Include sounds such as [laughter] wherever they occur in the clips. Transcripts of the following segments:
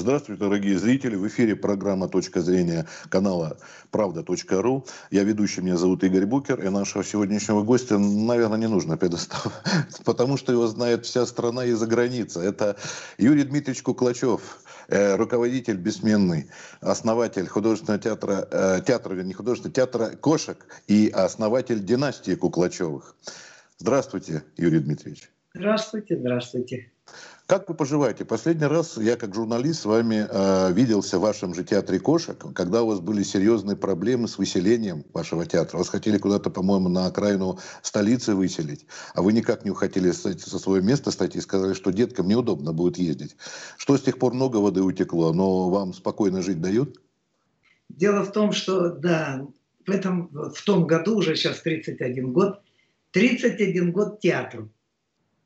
Здравствуйте, дорогие зрители. В эфире программа «Точка зрения» канала «Правда.ру». Я ведущий, меня зовут Игорь Букер. И нашего сегодняшнего гостя, наверное, не нужно предоставить, [laughs] потому что его знает вся страна и за граница. Это Юрий Дмитриевич Куклачев, э, руководитель бессменный, основатель художественного театра, э, театра, не художественного театра кошек и основатель династии Куклачевых. Здравствуйте, Юрий Дмитриевич. Здравствуйте, здравствуйте. Как вы поживаете? Последний раз я как журналист с вами э, виделся в вашем же театре кошек, когда у вас были серьезные проблемы с выселением вашего театра. Вас хотели куда-то, по-моему, на окраину столицы выселить, а вы никак не хотели со своего места стать и сказали, что деткам неудобно будет ездить. Что с тех пор много воды утекло, но вам спокойно жить дают? Дело в том, что, да, в, этом, в том году, уже сейчас 31 год, 31 год театру.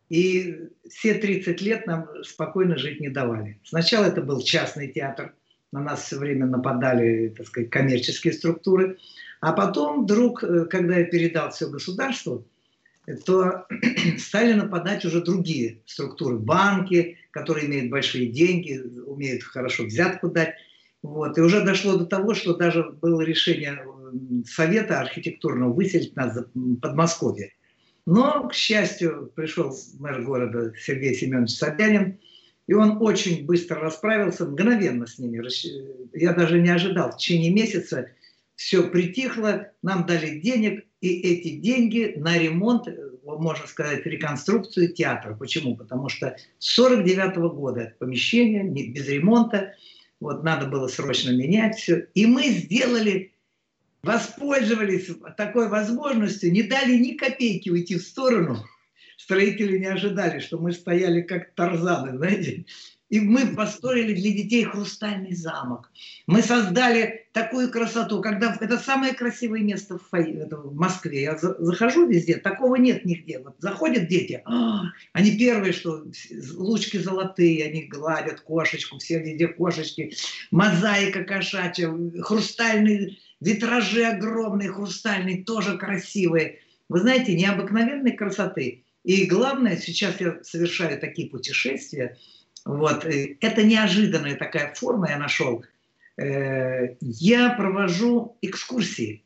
И все 30 лет нам спокойно жить не давали. Сначала это был частный театр, на нас все время нападали, так сказать, коммерческие структуры. А потом вдруг, э, когда я передал все государству, то [clears throat] стали нападать уже другие структуры. Банки, которые имеют большие деньги, умеют хорошо взятку дать. Вот. И уже дошло до того, что даже было решение Совета архитектурного выселить нас в Подмосковье. Но, к счастью, пришел мэр города Сергей Семенович Собянин, и он очень быстро расправился, мгновенно с ними. Я даже не ожидал. В течение месяца все притихло, нам дали денег, и эти деньги на ремонт, можно сказать, реконструкцию театра. Почему? Потому что с 49 -го года помещение без ремонта, вот надо было срочно менять все. И мы сделали воспользовались такой возможностью, не дали ни копейки уйти в сторону. Строители не ожидали, что мы стояли как тарзаны, знаете. И мы построили для детей хрустальный замок. Мы создали такую красоту, когда это самое красивое место в, в Москве. Я за, захожу везде, такого нет нигде. Вот заходят дети, а, они первые, что лучки золотые, они гладят кошечку, все везде кошечки, мозаика кошачья, хрустальный витражи огромные, хрустальные, тоже красивые. Вы знаете, необыкновенной красоты. И главное, сейчас я совершаю такие путешествия, вот, э, это неожиданная такая форма я нашел. Э, я провожу экскурсии.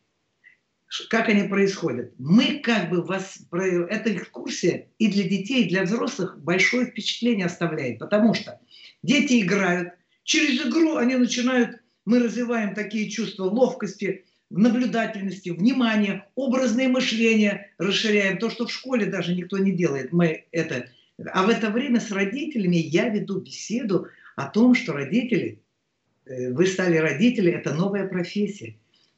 Как они происходят? Мы как бы вас... Эта экскурсия и для детей, и для взрослых большое впечатление оставляет, потому что дети играют, через игру они начинают мы развиваем такие чувства ловкости, наблюдательности, внимания, образное мышление расширяем. То, что в школе даже никто не делает. Мы это... А в это время с родителями я веду беседу о том, что родители, э, вы стали родители, это новая профессия.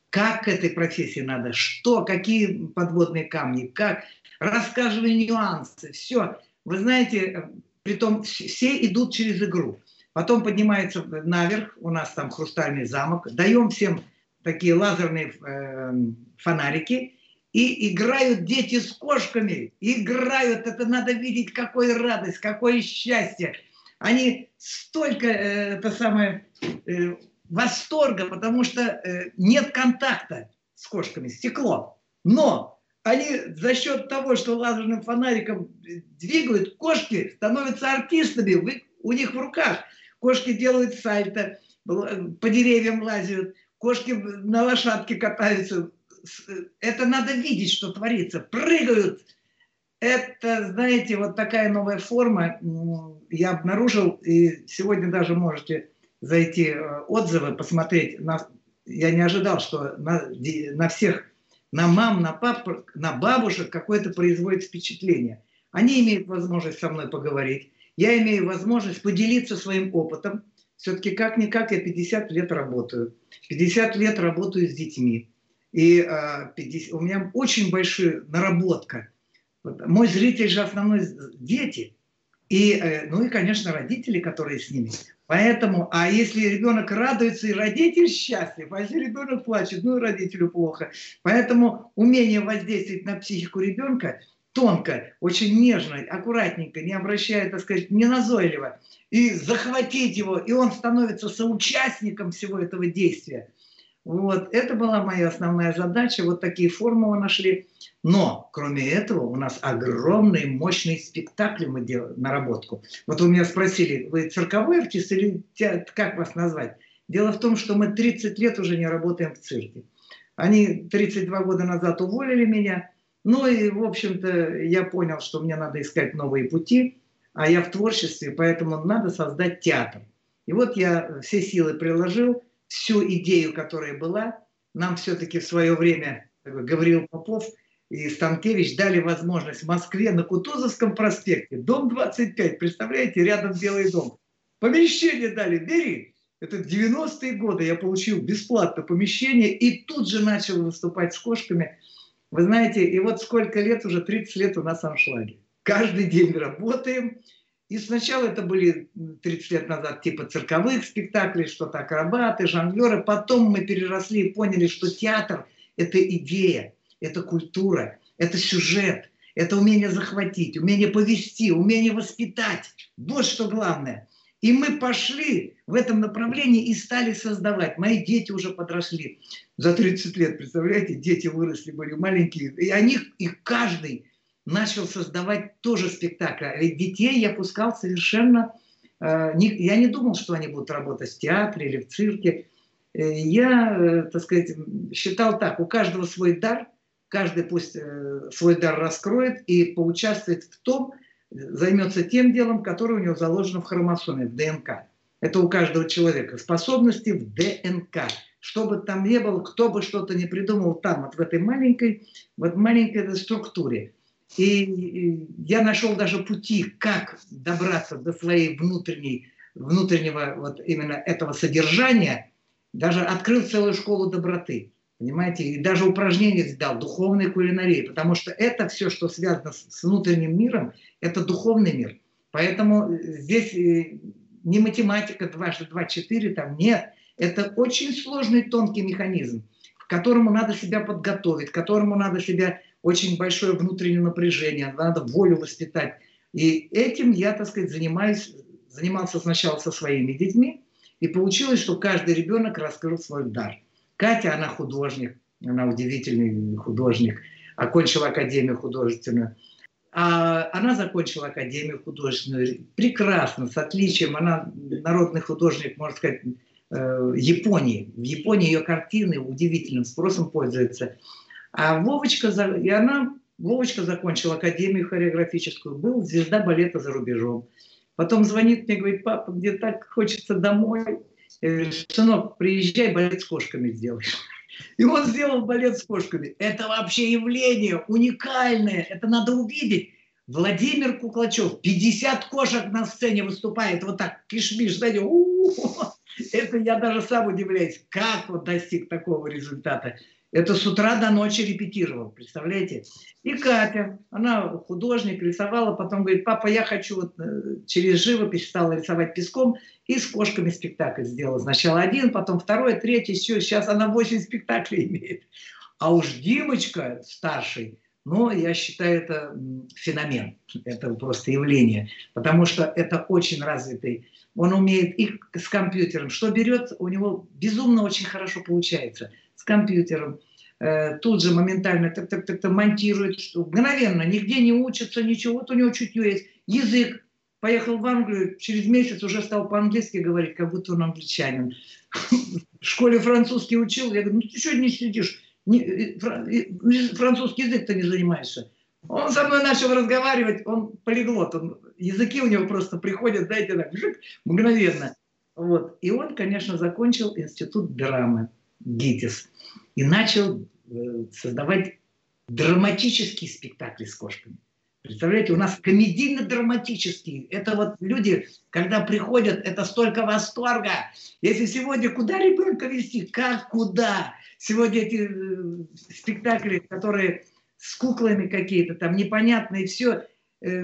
Как к этой профессии надо, что, какие подводные камни, как, рассказывали нюансы, все. Вы знаете, э, притом все идут через игру. Потом поднимается наверх, у нас там хрустальный замок, даем всем такие лазерные э, фонарики, и играют дети с кошками, играют, это надо видеть, какой радость, какое счастье. Они столько, э, это самое, э, восторга, потому что э, нет контакта с кошками, стекло. Но они за счет того, что лазерным фонариком двигают, кошки становятся артистами. Вы, у них в руках – Кошки делают сальто, по деревьям лазят, кошки на лошадке катаются. Это надо видеть, что творится. Прыгают. Это, знаете, вот такая новая форма я обнаружил, и сегодня даже можете зайти э, отзывы, посмотреть. На, я не ожидал, что на, на всех, на мам, на пап, на бабушек какое-то производит впечатление. Они имеют возможность со мной поговорить я имею возможность поделиться своим опытом. Все-таки как-никак я 50 лет работаю. 50 лет работаю с детьми. И э, а, 50, у меня очень большая наработка. Мой зритель же основной дети. И, э, ну и, конечно, родители, которые с ними. Поэтому, а если ребенок радуется, и родитель счастлив, а если ребенок плачет, ну и родителю плохо. Поэтому умение воздействовать на психику ребенка тонко, очень нежно, аккуратненько, не обращая, так сказать, не назойливо, и захватить его, и он становится соучастником всего этого действия. Вот, это была моя основная задача, вот такие формулы нашли. Но, кроме этого, у нас огромные, мощные спектакли мы делаем, наработку. Вот вы меня спросили, вы цирковой артист или как вас назвать? Дело в том, что мы 30 лет уже не работаем в цирке. Они 32 года назад уволили меня. Ну и, в общем-то, я понял, что мне надо искать новые пути, а я в творчестве, поэтому надо создать театр. И вот я все силы приложил, всю идею, которая была. Нам все-таки в свое время Гавриил Попов и Станкевич дали возможность в Москве на Кутузовском проспекте, дом 25, представляете, рядом Белый дом. Помещение дали, бери. Это 90-е годы я получил бесплатно помещение и тут же начал выступать с кошками. Вы знаете, и вот сколько лет, уже 30 лет у нас аншлаги. Каждый день работаем, и сначала это были 30 лет назад типа цирковых спектаклей, что-то акробаты, жонглеры. Потом мы переросли и поняли, что театр – это идея, это культура, это сюжет, это умение захватить, умение повести, умение воспитать. Вот что главное. И мы пошли в этом направлении и стали создавать. Мои дети уже подросли. За 30 лет, представляете, дети выросли, были маленькие. И они, и каждый начал создавать тоже спектакль. А ведь детей я пускал совершенно... Э, не, я не думал, что они будут работать в театре или в цирке. Э, я, э, так сказать, считал так, у каждого свой дар, каждый пусть свой дар раскроет и поучаствует в том, займется тем делом, которое у него заложено в хромосоме, в ДНК. Это у каждого человека. Способности в ДНК. Что бы там ни было, кто бы что-то не придумал там, вот в этой маленькой, вот маленькой структуре. И я нашел даже пути, как добраться до своей внутренней, внутреннего вот именно этого содержания. Даже открыл целую школу доброты. Понимаете? И даже упражнения сдал, духовной кулинарии. Потому что это все, что связано с внутренним миром, это духовный мир. Поэтому здесь э, не математика 2, 2, 4, там нет. Это очень сложный, тонкий механизм, к которому надо себя подготовить, к которому надо себя очень большое внутреннее напряжение, надо волю воспитать. И этим я, так сказать, занимаюсь, занимался сначала со своими детьми, и получилось, что каждый ребенок раскрыл свой дар. Катя, она художник, она удивительный художник, окончила академию художественную. А она закончила академию художественную прекрасно, с отличием. Она народный художник, можно сказать, э, Японии. В Японии ее картины удивительным спросом пользуются. А Вовочка, и она, Вовочка закончила академию хореографическую, был звезда балета за рубежом. Потом звонит мне, говорит, папа, мне так хочется домой. Я говорю, сынок, приезжай, балет с кошками сделаешь. И он сделал балет с кошками. Это вообще явление уникальное, это надо увидеть. Владимир Куклачев, 50 кошек на сцене выступает, вот так, кишмиш, знаете, у -у -у. это я даже сам удивляюсь, как он достиг такого результата. Это с утра до ночи репетировал, представляете? И Катя, она художник, рисовала, потом говорит, папа, я хочу вот э, через живопись стала рисовать песком и с кошками спектакль сделала. Сначала один, потом второй, третий, все, сейчас она 8 спектаклей имеет. А уж Димочка старший, ну, я считаю, это феномен, это просто явление, потому что это очень развитый. Он умеет и с компьютером, что берет, у него безумно очень хорошо получается – с компьютером, э, тут же моментально так, так, так, монтирует, что мгновенно, нигде не учится, ничего. Вот у него чутье есть. Язык. Поехал в Англию, через месяц уже стал по-английски говорить, как будто он англичанин. [laughs] В школе французский учил. Я говорю, ну ты что не сидишь? Э, э, французский язык ты не занимаешься. Он со мной начал разговаривать, он полиглот, он, языки у него просто приходят, дайте так, мгновенно. Вот. И он, конечно, закончил институт драмы. ГИТИС, и начал э, создавать драматические спектакли с кошками. Представляете, у нас комедийно-драматические. Это вот люди, когда приходят, это столько восторга. Если сегодня куда ребенка вести, как куда? Сегодня эти э, спектакли, которые с куклами какие-то там непонятные, все. Э,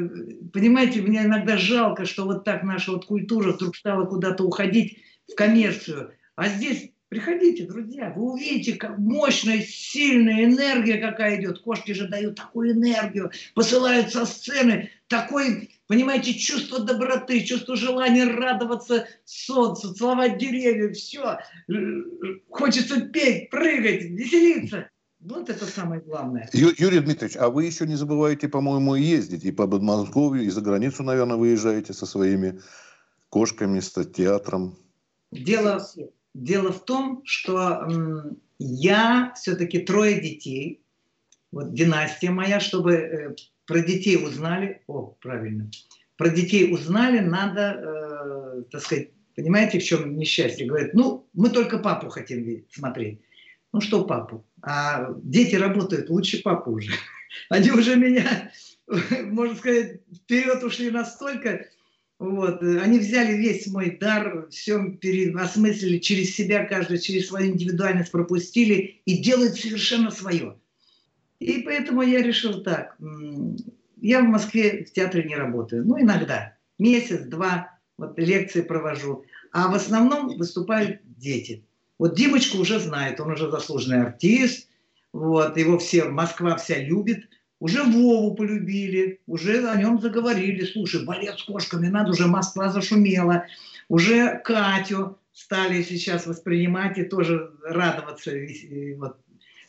понимаете, мне иногда жалко, что вот так наша вот культура вдруг стала куда-то уходить в коммерцию. А здесь Приходите, друзья, вы увидите, как мощная, сильная энергия какая идет. Кошки же дают такую энергию, посылают со сцены такой, понимаете, чувство доброты, чувство желания радоваться солнцу, целовать деревья, все. Хочется петь, прыгать, веселиться. Вот это самое главное. Ю, Юрий Дмитриевич, а вы еще не забываете, по-моему, ездить и по Подмосковью, и за границу, наверное, выезжаете со своими кошками, с театром. Дело, дело в том, что я все-таки трое детей, вот династия моя, чтобы э, про детей узнали, о, правильно, про детей узнали, надо, э, так сказать, понимаете, в чем несчастье? Говорят, ну, мы только папу хотим видеть, смотреть. Ну что папу? А дети работают лучше папы уже. [laughs] Они уже меня, [laughs] можно сказать, вперед ушли настолько, вот. Они взяли весь мой дар, все переосмыслили через себя, каждый через свою индивидуальность пропустили и делают совершенно свое. И поэтому я решил так. Я в Москве в театре не работаю. Ну, иногда. Месяц, два, вот лекции провожу. А в основном выступают дети. Вот Димочку уже знает, он уже заслуженный артист. Вот, его все, Москва вся любит. Уже Вову полюбили, уже о нем заговорили. Слушай, балет с кошками, надо, уже Москва зашумела. Уже Катю стали сейчас воспринимать и тоже радоваться. Вот.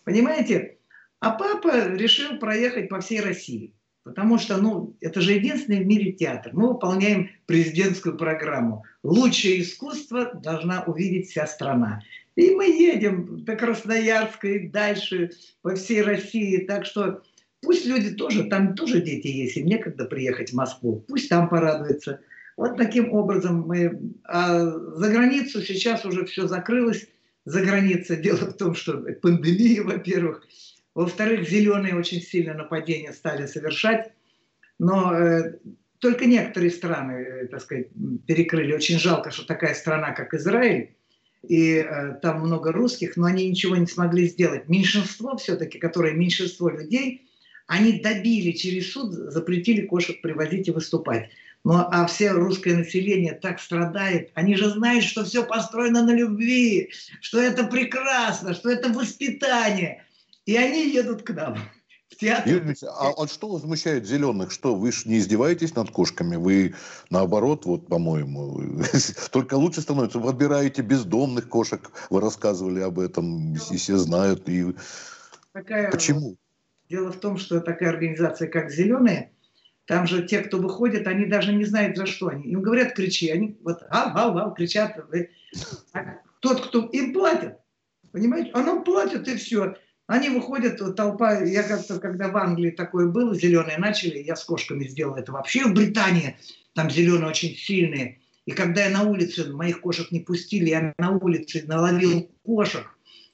Понимаете? А папа решил проехать по всей России. Потому что, ну, это же единственный в мире театр. Мы выполняем президентскую программу. Лучшее искусство должна увидеть вся страна. И мы едем до Красноярска и дальше по всей России. Так что Пусть люди тоже, там тоже дети есть, им некогда приехать в Москву, пусть там порадуются. Вот таким образом мы... А за границу сейчас уже все закрылось. За границей [laughs] дело в том, что пандемия, во-первых. Во-вторых, зеленые очень сильно нападения стали совершать. Но э, только некоторые страны, э, так сказать, перекрыли. Очень жалко, что такая страна, как Израиль, и э, там много русских, но они ничего не смогли сделать. Меньшинство все-таки, которое меньшинство людей, они добили через суд, запретили кошек привозить и выступать. Ну, а все русское население так страдает. Они же знают, что все построено на любви, что это прекрасно, что это воспитание. И они едут к нам в театр. Юрий а, а что возмущает зеленых? Что, вы же не издеваетесь над кошками? Вы, наоборот, вот, по-моему, [laughs] только лучше становится. Вы отбираете бездомных кошек. Вы рассказывали об этом, и все знают. И... Такая... Почему? Дело в том, что такая организация, как «Зеленые», там же те, кто выходит, они даже не знают, за что они. Им говорят, кричи. Они вот ау, ау, ау, кричат. А тот, кто им платит, понимаете, нам платят, и все. Они выходят, толпа, я как-то, когда в Англии такое было, зеленые начали, я с кошками сделал это. Вообще в Британии там зеленые очень сильные. И когда я на улице, моих кошек не пустили, я на улице наловил кошек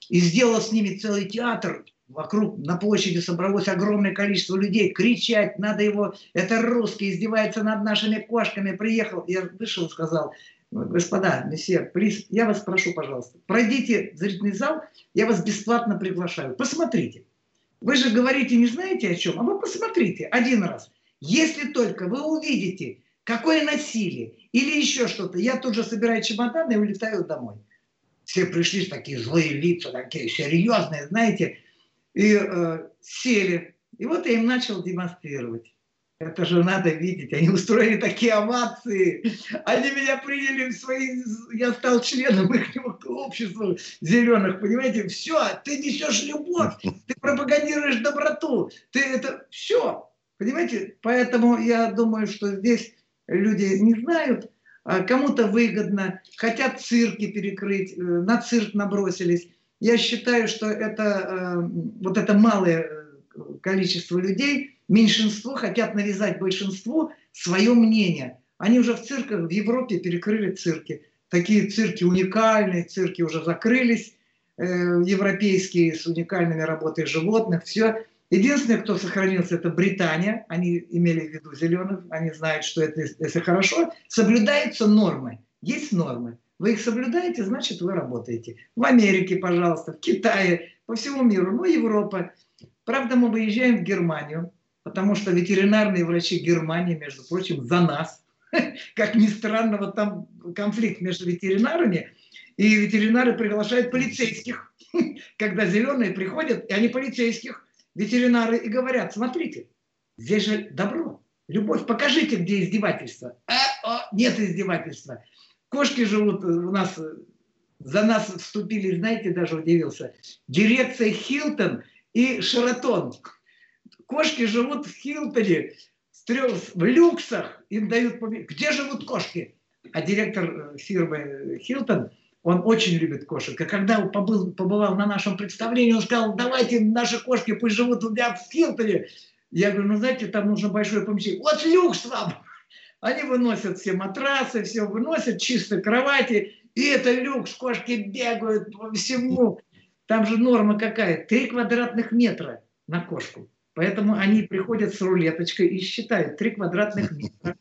и сделал с ними целый театр, Вокруг на площади собралось огромное количество людей. Кричать, надо его, это русский, издевается над нашими кошками. Приехал, я вышел, сказал, господа, месье, плиз, я вас прошу, пожалуйста, пройдите в зрительный зал, я вас бесплатно приглашаю. Посмотрите. Вы же говорите, не знаете о чем, а вы посмотрите один раз. Если только вы увидите, какое насилие или еще что-то, я тут же собираю чемоданы и улетаю домой. Все пришли такие злые лица, такие серьезные, знаете, и э, сели. И вот я им начал демонстрировать. Это же надо видеть. Они устроили такие овации. Они меня приняли в свои... Я стал членом [laughs] их общества зеленых. Понимаете? Все, ты несешь любовь. Ты пропагандируешь доброту. Ты это... Все. Понимаете? Поэтому я думаю, что здесь люди не знают, а кому-то выгодно, хотят цирки перекрыть, э, на цирк набросились. Я считаю, что это э, вот это малое э, количество людей, меньшинство хотят навязать большинству свое мнение. Они уже в цирках в Европе перекрыли цирки. Такие цирки уникальные, цирки уже закрылись, э, европейские с уникальными работой животных, все. Единственное, кто сохранился, это Британия. Они имели в виду зеленых, они знают, что это, если хорошо, соблюдаются нормы. Есть нормы. Вы их соблюдаете, значит, вы работаете. В Америке, пожалуйста, в Китае, по всему миру, ну, Европа. Правда, мы выезжаем в Германию, потому что ветеринарные врачи Германии, между прочим, за нас. [laughs] как ни странно, вот там конфликт между ветеринарами, и ветеринары приглашают полицейских, [laughs] когда зеленые приходят, и они полицейских, ветеринары, и говорят, смотрите, здесь же добро, любовь, покажите, где издевательство. А, о, нет издевательства. Кошки живут у нас, за нас вступили, знаете, даже удивился, дирекция Хилтон и Шератон. Кошки живут в Хилтоне, в люксах, им дают... Где живут кошки? А директор э, фирмы Хилтон, он очень любит кошек. И когда он побыл, побывал на нашем представлении, он сказал, давайте наши кошки пусть живут у меня в Хилтоне. Я говорю, ну знаете, там нужно большое помещение. Вот люкс вам! Они выносят все матрасы, все выносят, чистые кровати. И это люкс, кошки бегают по всему. Там же норма какая? Три квадратных метра на кошку. Поэтому они приходят с рулеточкой и считают 3 квадратных метра.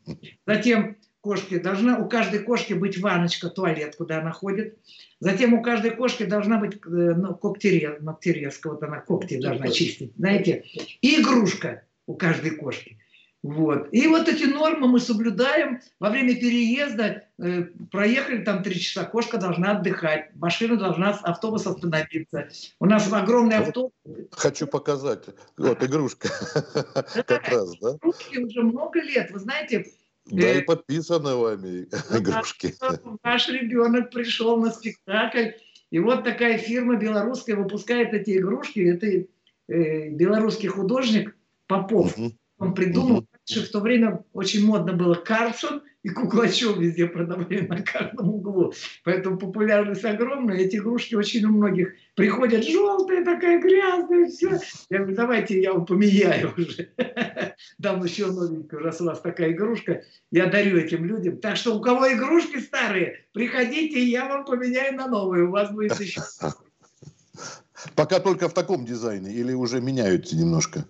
Затем кошки должна, у каждой кошки быть ваночка, туалет, куда она ходит. Затем у каждой кошки должна быть э, ну, когтерез, ногтерезка, вот она когти должна чистить, знаете. И игрушка у каждой кошки. Вот. И вот эти нормы мы соблюдаем. Во время переезда э, проехали там три часа, кошка должна отдыхать, машина должна, автобус остановиться. У нас огромный автобус. Хочу показать. Вот игрушка. [laughs] Как раз, да? Игрушки уже много лет. Вы знаете, да, и э, подписаны вами игрушки. [laughs] Наш ребенок пришел на спектакль, и вот такая фирма белорусская выпускает эти игрушки. Это э, белорусский художник Попов. Он придумал Раньше в то время очень модно было Карлсон и Куклачев везде продавали на каждом углу. Поэтому популярность огромная. Эти игрушки очень у многих приходят желтая, такая грязная, все. Я говорю, давайте я вам поменяю уже. [laughs] Дам еще новенькую, раз у вас такая игрушка. Я дарю этим людям. Так что у кого игрушки старые, приходите, я вам поменяю на новые. У вас будет еще... [laughs] Пока только в таком дизайне или уже меняются немножко?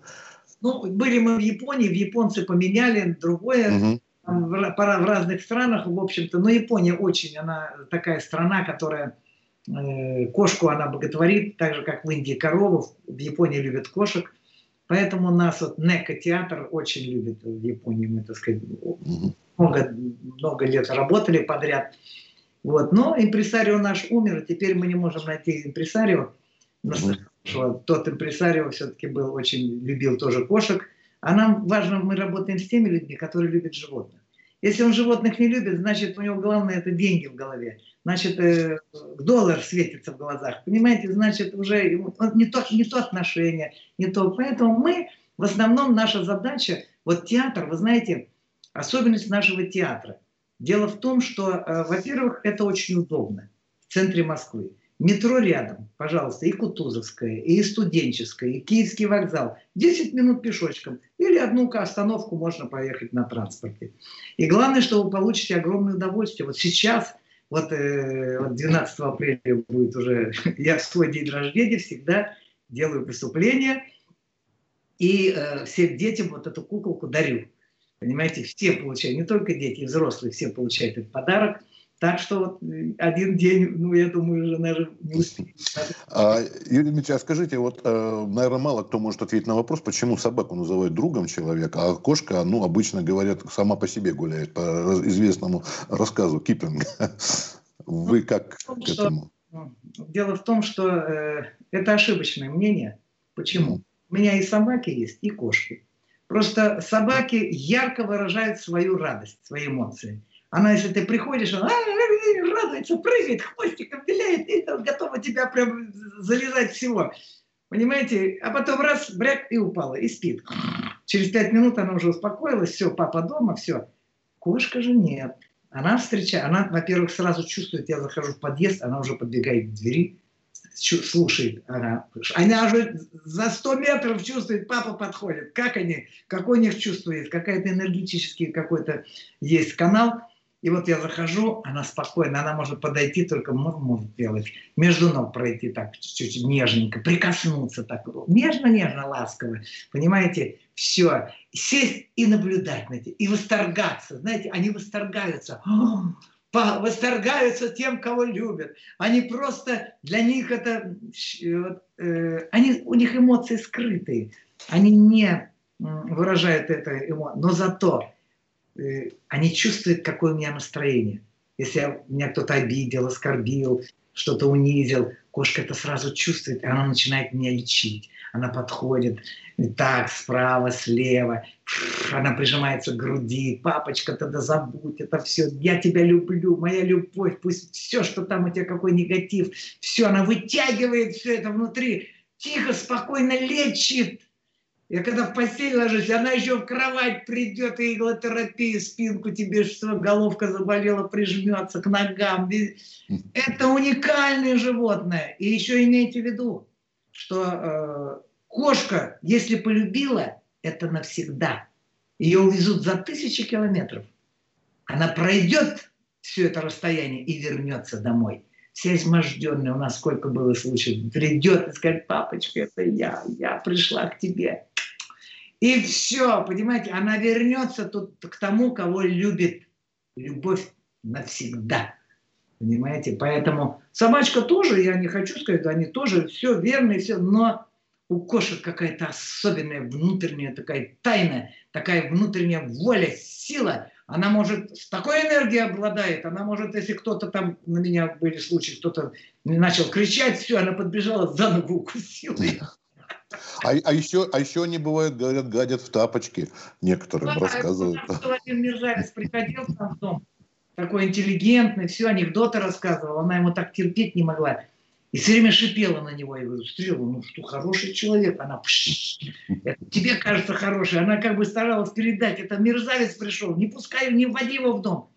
Ну, были мы в Японии, в японцы поменяли другое, угу. в, в разных странах, в общем-то. Но Япония очень, она такая страна, которая э, кошку она боготворит, так же, как в Индии корову, в Японии любят кошек. Поэтому нас вот Нека-театр очень любит в Японии. Мы, так сказать, угу. много, много лет работали подряд. Вот. Но импресарио наш умер, теперь мы не можем найти импресарио. Угу что тот импресарио все-таки был очень любил тоже кошек. А нам важно, мы работаем с теми людьми, которые любят животных. Если он животных не любит, значит, у него главное это деньги в голове. Значит, э, доллар светится в глазах. Понимаете, значит, уже не то, не то отношение, не то. Поэтому мы, в основном, наша задача, вот театр, вы знаете, особенность нашего театра. Дело в том, что, э, во-первых, это очень удобно в центре Москвы. Метро рядом, пожалуйста, и Кутузовская, и студенческая, и Киевский вокзал. 10 минут пешочком. Или одну остановку можно поехать на транспорте. И главное, что вы получите огромное удовольствие. Вот сейчас, вот, э, вот 12 апреля будет уже, [laughs] я в свой день рождения всегда делаю выступление. И э, всем детям вот эту куколку дарю. Понимаете, все получают, не только дети, и взрослые, все получают этот подарок – так что вот э, один день, ну, я думаю, уже, наверное, не успеет. А, Юрий Дмитриевич, а скажите, вот, э, наверное, мало кто может ответить на вопрос, почему собаку называют другом человека, а кошка, ну, обычно говорят, сама по себе гуляет, по известному рассказу Киплинга. Вы ну, как к этому? Дело в том, что э, это ошибочное мнение. Почему? У меня и собаки есть, и кошки. Просто собаки ярко выражают свою радость, свои эмоции. Она, если ты приходишь, она радуется, прыгает, хвостиком виляет, и готова тебя прям залезать всего. Понимаете? А потом раз, бряк, и упала, и спит. Через пять минут она уже успокоилась, все, папа дома, все. Кошка же нет. Она встречает, она, во-первых, сразу чувствует, я захожу в подъезд, она уже подбегает к двери, слушает. Она, она уже за 100 метров чувствует, папа подходит. Как они, какой у них чувствует, какая-то энергетический какой-то есть канал – и вот я захожу, она спокойно, она может подойти, только может делать, между ног пройти так, чуть-чуть нежненько, прикоснуться так, нежно-нежно, ласково, понимаете, все, сесть и наблюдать на это, и восторгаться, знаете, они восторгаются, [gasps] восторгаются тем, кого любят. Они просто, для них это, э, они, у них эмоции скрытые, они не выражают это, но зато они чувствуют, какое у меня настроение. Если я, меня кто-то обидел, оскорбил, что-то унизил, кошка это сразу чувствует, и она начинает меня лечить. Она подходит так, справа, слева, она прижимается к груди, папочка, тогда забудь это все, я тебя люблю, моя любовь, пусть все, что там у тебя, какой негатив, все, она вытягивает все это внутри, тихо, спокойно лечит. Я когда в постель ложусь, она еще в кровать придет и иглотерапию, спинку тебе, что головка заболела, прижмется к ногам. Это уникальное животное. И еще имейте в виду, что э, кошка, если полюбила, это навсегда. Ее увезут за тысячи километров. Она пройдет все это расстояние и вернется домой вся изможденная, у нас сколько было случаев, придет и скажет, папочка, это я, я пришла к тебе. И все, понимаете, она вернется тут к тому, кого любит. Любовь навсегда. Понимаете? Поэтому собачка тоже, я не хочу сказать, они тоже все верно и все, но у кошек какая-то особенная внутренняя такая тайна, такая внутренняя воля, сила. Она может, с такой энергией обладает, она может, если кто-то там, на меня были случаи, кто-то начал кричать, все, она подбежала, за ногу укусила. А, а, еще, а еще они бывают, говорят, гадят в тапочки. Некоторым да, рассказывают. Один мерзавец приходил к нам в дом, такой интеллигентный, все, анекдоты рассказывал. Она ему так терпеть не могла. И все время шипела на него. Я говорю, Стрела, ну что, хороший человек. Она, это тебе кажется хороший. Она как бы старалась передать. Это мерзавец пришел. Не пускай, не вводи его в дом.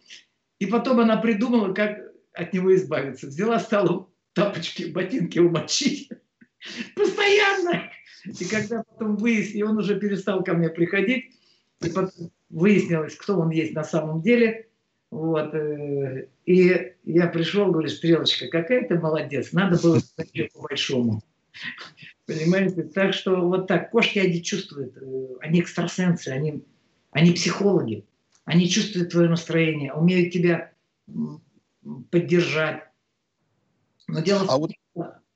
И потом она придумала, как от него избавиться. Взяла, стала тапочки, ботинки умочить. Постоянно. И когда потом выяснилось, он уже перестал ко мне приходить, и потом выяснилось, кто он есть на самом деле. Вот. Э, и я пришел, говорю, Стрелочка, какая ты молодец, надо было по-большому. Понимаете? Так что вот так, кошки они чувствуют, э, они экстрасенсы, они, они психологи, они чувствуют твое настроение, умеют тебя поддержать. Но дело а в том, вот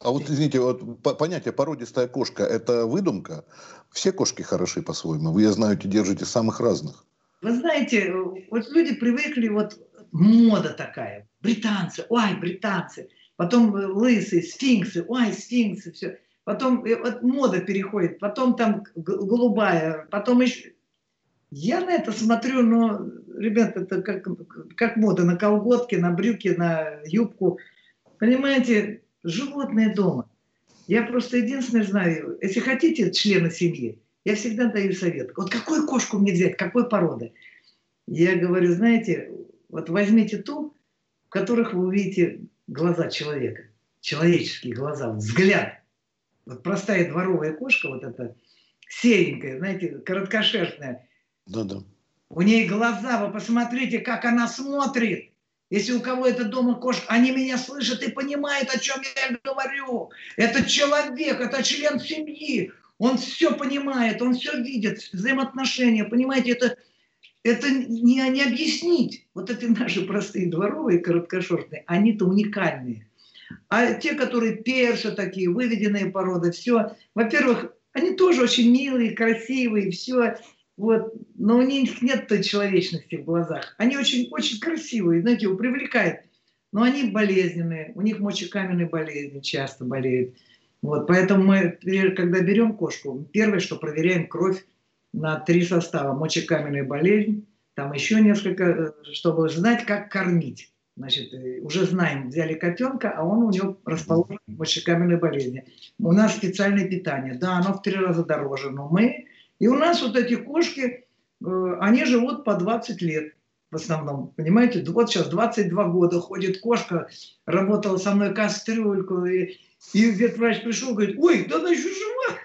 а вот, извините, вот понятие породистая кошка – это выдумка? Все кошки хороши по-своему. Вы, я знаю, держите самых разных. Вы знаете, вот люди привыкли, вот мода такая. Британцы, ой, британцы. Потом лысые, сфинксы, ой, сфинксы, все. Потом вот мода переходит, потом там голубая, потом еще... Я на это смотрю, но, ребята, это как, как мода на колготки, на брюки, на юбку. Понимаете, животные дома. Я просто единственное знаю, если хотите члены семьи, я всегда даю совет. Вот какую кошку мне взять, какой породы? Я говорю, знаете, вот возьмите ту, в которых вы увидите глаза человека, человеческие глаза, взгляд. Вот простая дворовая кошка, вот эта серенькая, знаете, короткошерстная. Да-да. У ней глаза, вы посмотрите, как она смотрит. Если у кого это дома кошка, они меня слышат и понимают, о чем я говорю. Это человек, это член семьи. Он все понимает, он все видит, взаимоотношения. Понимаете, это, это не, не объяснить. Вот эти наши простые дворовые, короткошерстные, они-то уникальные. А те, которые перши такие, выведенные породы, все, во-первых, они тоже очень милые, красивые, все. Вот. Но у них нет той человечности в глазах. Они очень, очень красивые, знаете, его привлекает. Но они болезненные, у них мочекаменные болезни часто болеют. Вот, поэтому мы, когда берем кошку, первое, что проверяем кровь на три состава. Мочекаменная болезнь, там еще несколько, э, чтобы знать, как кормить. Значит, э, уже знаем, взяли котенка, а он у него расположен мочекаменной болезни. У нас специальное питание. Да, оно в три раза дороже, но мы и у нас вот эти кошки, э, они живут по 20 лет в основном. Понимаете, вот сейчас 22 года ходит кошка, работала со мной кастрюльку, и, и ветврач пришел, говорит, ой, да она еще жива.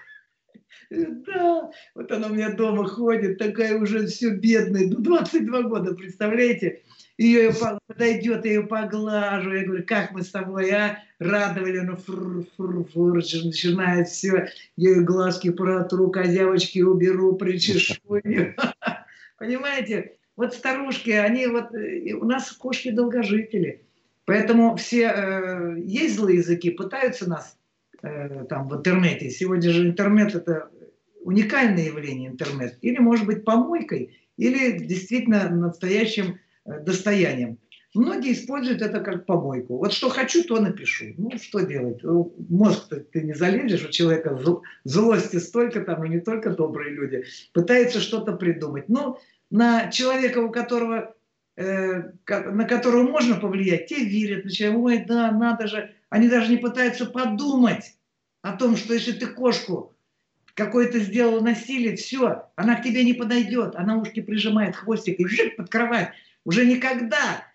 Да, вот она у меня дома ходит, такая уже все бедная, 22 года, представляете? ее подойдет, я ее поглажу, я говорю, как мы с тобой, а? Радовали, ну, фур, фур, фур, начинает все, я ее глазки протру, козявочки уберу, причешу [laughs] Понимаете, вот старушки, они вот, у нас кошки долгожители, поэтому все, э, есть злые языки, пытаются нас э, там в интернете, сегодня же интернет это уникальное явление, интернет, или может быть помойкой, или действительно настоящим э, достоянием. Многие используют это как помойку. Вот что хочу, то напишу. Ну, что делать? Мозг ты не залезешь, у человека злости столько, там и не только добрые люди. Пытаются что-то придумать. Но на человека, у которого, э, на которого можно повлиять, те верят. Начинают, ой, да, надо же. Они даже не пытаются подумать о том, что если ты кошку какое-то сделал насилие, все, она к тебе не подойдет, она ушки прижимает хвостик и жик под кровать. Уже никогда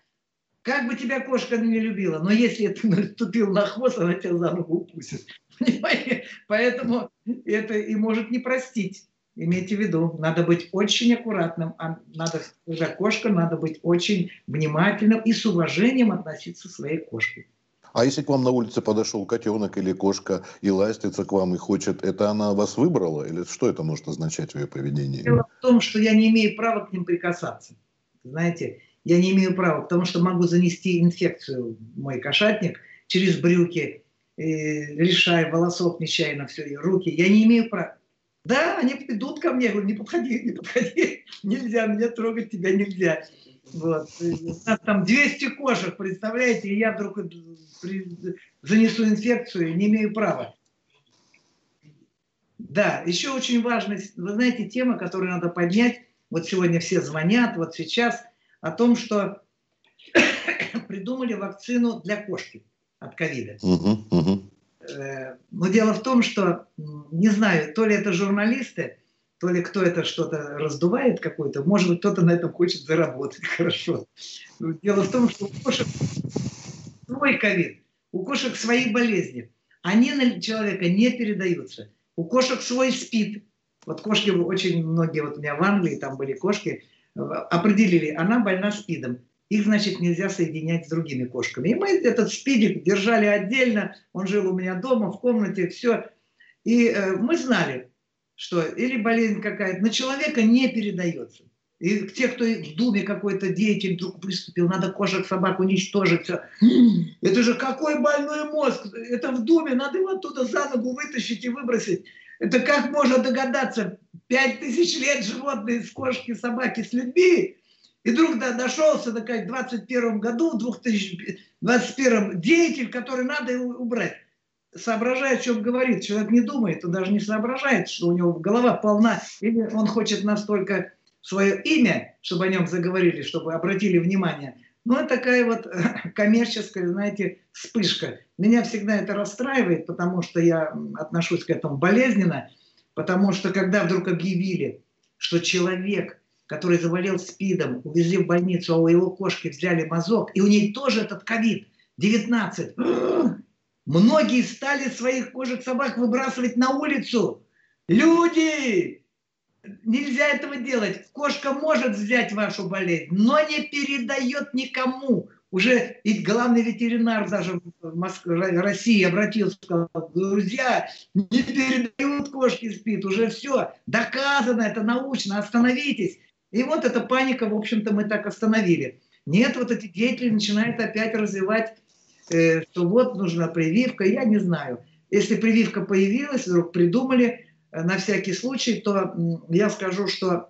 как бы тебя кошка не любила, но если ты наступил на хвост, она тебя за ногу упустит. [laughs] Понимаете? Поэтому это и может не простить. Имейте в виду, надо быть очень аккуратным, а надо, за кошка надо быть очень внимательным и с уважением относиться к своей кошке. А если к вам на улице подошел котенок или кошка и ластится к вам и хочет, это она вас выбрала? Или что это может означать в ее поведении? Дело в том, что я не имею права к ним прикасаться. Знаете, я не имею права, потому что могу занести инфекцию в мой кошатник через брюки, лишая волосов нечаянно все, и руки. Я не имею права. Да, они идут ко мне, говорю, не подходи, не подходи, [laughs] нельзя, меня трогать тебя нельзя. Вот. Там 200 кошек, представляете, и я вдруг занесу инфекцию, не имею права. Да, еще очень важная, вы знаете, тема, которую надо поднять, вот сегодня все звонят, вот сейчас – о том, что [coughs] придумали вакцину для кошки от ковида. Угу, угу. Но дело в том, что, не знаю, то ли это журналисты, то ли кто это что-то раздувает какой-то, может быть, кто-то на этом хочет заработать [laughs] хорошо. Дело в том, что у кошек свой ковид, у кошек свои болезни. Они на человека не передаются. У кошек свой спит. Вот кошки очень многие, вот у меня в Англии там были кошки, определили, она больна СПИДом. Их, значит, нельзя соединять с другими кошками. И мы этот СПИДик держали отдельно, он жил у меня дома, в комнате, все. И э, мы знали, что или болезнь какая-то на человека не передается. И те, кто в Думе какой-то деятель вдруг приступил, надо кошек, собак уничтожить. Все. Это же какой больной мозг! Это в Думе, надо его оттуда за ногу вытащить и выбросить. Это как можно догадаться? Пять тысяч лет животные с кошки, собаки, с людьми. И вдруг да, нашелся, так сказать, в 21 году, в 2021 деятель, который надо убрать. Соображает, о чем говорит. Человек не думает, он даже не соображает, что у него голова полна. Или он хочет настолько свое имя, чтобы о нем заговорили, чтобы обратили внимание. Ну, это такая вот коммерческая, знаете, вспышка. Меня всегда это расстраивает, потому что я отношусь к этому болезненно, потому что когда вдруг объявили, что человек, который заболел СПИДом, увезли в больницу, а у его кошки взяли мазок, и у ней тоже этот ковид, 19, многие стали своих кошек собак выбрасывать на улицу. Люди, Нельзя этого делать. Кошка может взять вашу болезнь, но не передает никому. Уже и главный ветеринар даже в Москве, России обратился, сказал, друзья, не передают кошки спит, уже все, доказано, это научно, остановитесь. И вот эта паника, в общем-то, мы так остановили. Нет, вот эти деятели начинают опять развивать, что вот нужна прививка, я не знаю. Если прививка появилась, вдруг придумали, на всякий случай, то я скажу, что...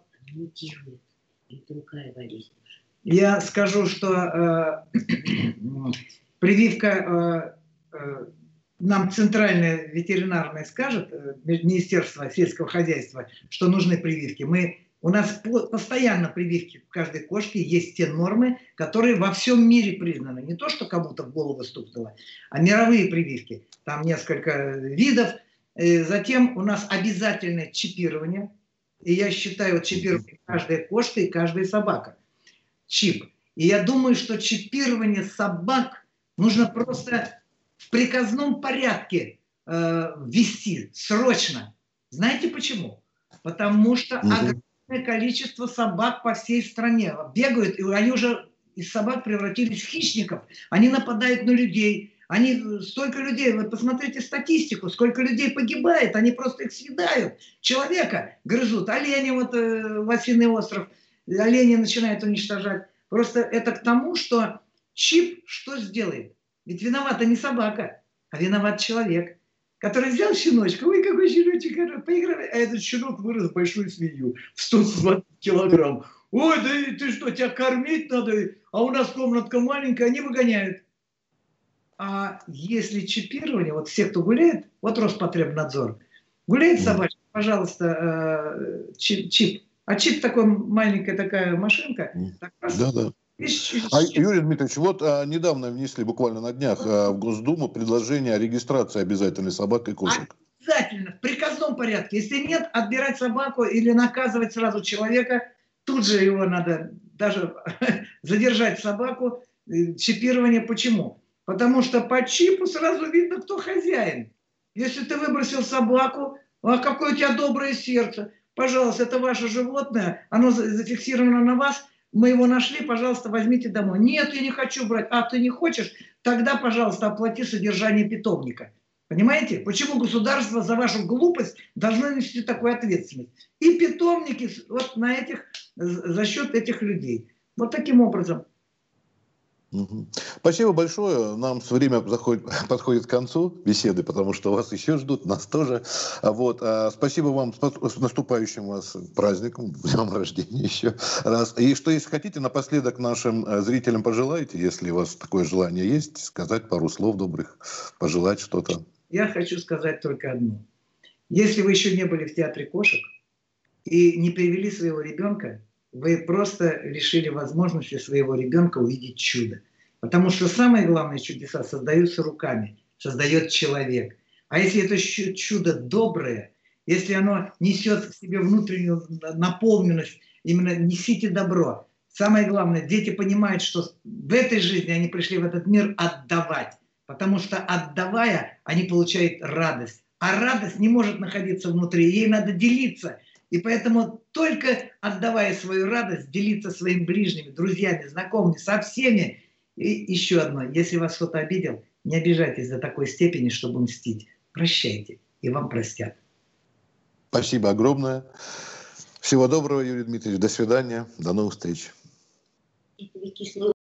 Я скажу, что э, [clears throat] прививка э, э, нам центральное ветеринарное скажет, э, Министерство сельского хозяйства, что нужны прививки. Мы, у нас по, постоянно прививки в каждой кошке, есть те нормы, которые во всем мире признаны. Не то, что кому-то в голову стукнуло, а мировые прививки. Там несколько видов – Э, затем у нас обязательное чипирование. И я считаю, чипирование каждая кошка и каждая собака. Чип. И я думаю, что чипирование собак нужно просто в приказном порядке э, ввести срочно. Знаете почему? Потому что огромное количество собак по всей стране бегают, и они уже из собак превратились в хищников. Они нападают на людей, они, столько людей, вы посмотрите статистику, сколько людей погибает, они просто их съедают. Человека грызут, олени вот э, в Осиный остров, олени начинают уничтожать. Просто это к тому, что чип что сделает? Ведь виновата не собака, а виноват человек, который взял щеночка, ой, какой щеночек, поиграли, а этот щенок вырос в большую свинью в 120 килограмм. ой, да ты что, тебя кормить надо, а у нас комнатка маленькая, они выгоняют. А если чипирование, вот все, кто гуляет, вот Роспотребнадзор, гуляет собачка, пожалуйста, э, чип, чип. А чип такой маленькая такая машинка. Так да, да. А, Юрий Дмитриевич, вот а, недавно внесли, буквально на днях, а, в Госдуму предложение о регистрации обязательной собак и кошек. Обязательно, в приказном порядке. Если нет, отбирать собаку или наказывать сразу человека, тут же его надо даже [laughs] задержать собаку. Э, чипирование почему? Потому что по чипу сразу видно, кто хозяин. Если ты выбросил собаку, а какое у тебя доброе сердце. Пожалуйста, это ваше животное, оно зафиксировано на вас, мы его нашли, пожалуйста, возьмите домой. Нет, я не хочу брать. А ты не хочешь? Тогда, пожалуйста, оплати содержание питомника. Понимаете? Почему государство за вашу глупость должно нести такую ответственность? И питомники вот на этих, за счет этих людей. Вот таким образом. Спасибо большое. Нам с время заходит, [laughs] подходит к концу беседы, потому что вас еще ждут, нас тоже. Вот. А, спасибо вам с наступающим вас праздником, [laughs] днем рождения еще раз. И что, если хотите, напоследок нашим э, зрителям пожелаете, если у вас такое желание есть, сказать пару слов добрых, пожелать что-то. Я хочу сказать только одно. Если вы еще не были в театре кошек и не привели своего ребенка, вы просто лишили возможности своего ребенка увидеть чудо. Потому что самые главные чудеса создаются руками, создает человек. А если это чудо доброе, если оно несет в себе внутреннюю наполненность, именно несите добро. Самое главное, дети понимают, что в этой жизни они пришли в этот мир отдавать. Потому что отдавая, они получают радость. А радость не может находиться внутри, ей надо делиться – и поэтому только отдавая свою радость, делиться своими ближними, друзьями, знакомыми, со всеми. И еще одно, если вас кто-то обидел, не обижайтесь до такой степени, чтобы мстить. Прощайте, и вам простят. Спасибо огромное. Всего доброго, Юрий Дмитриевич. До свидания. До новых встреч.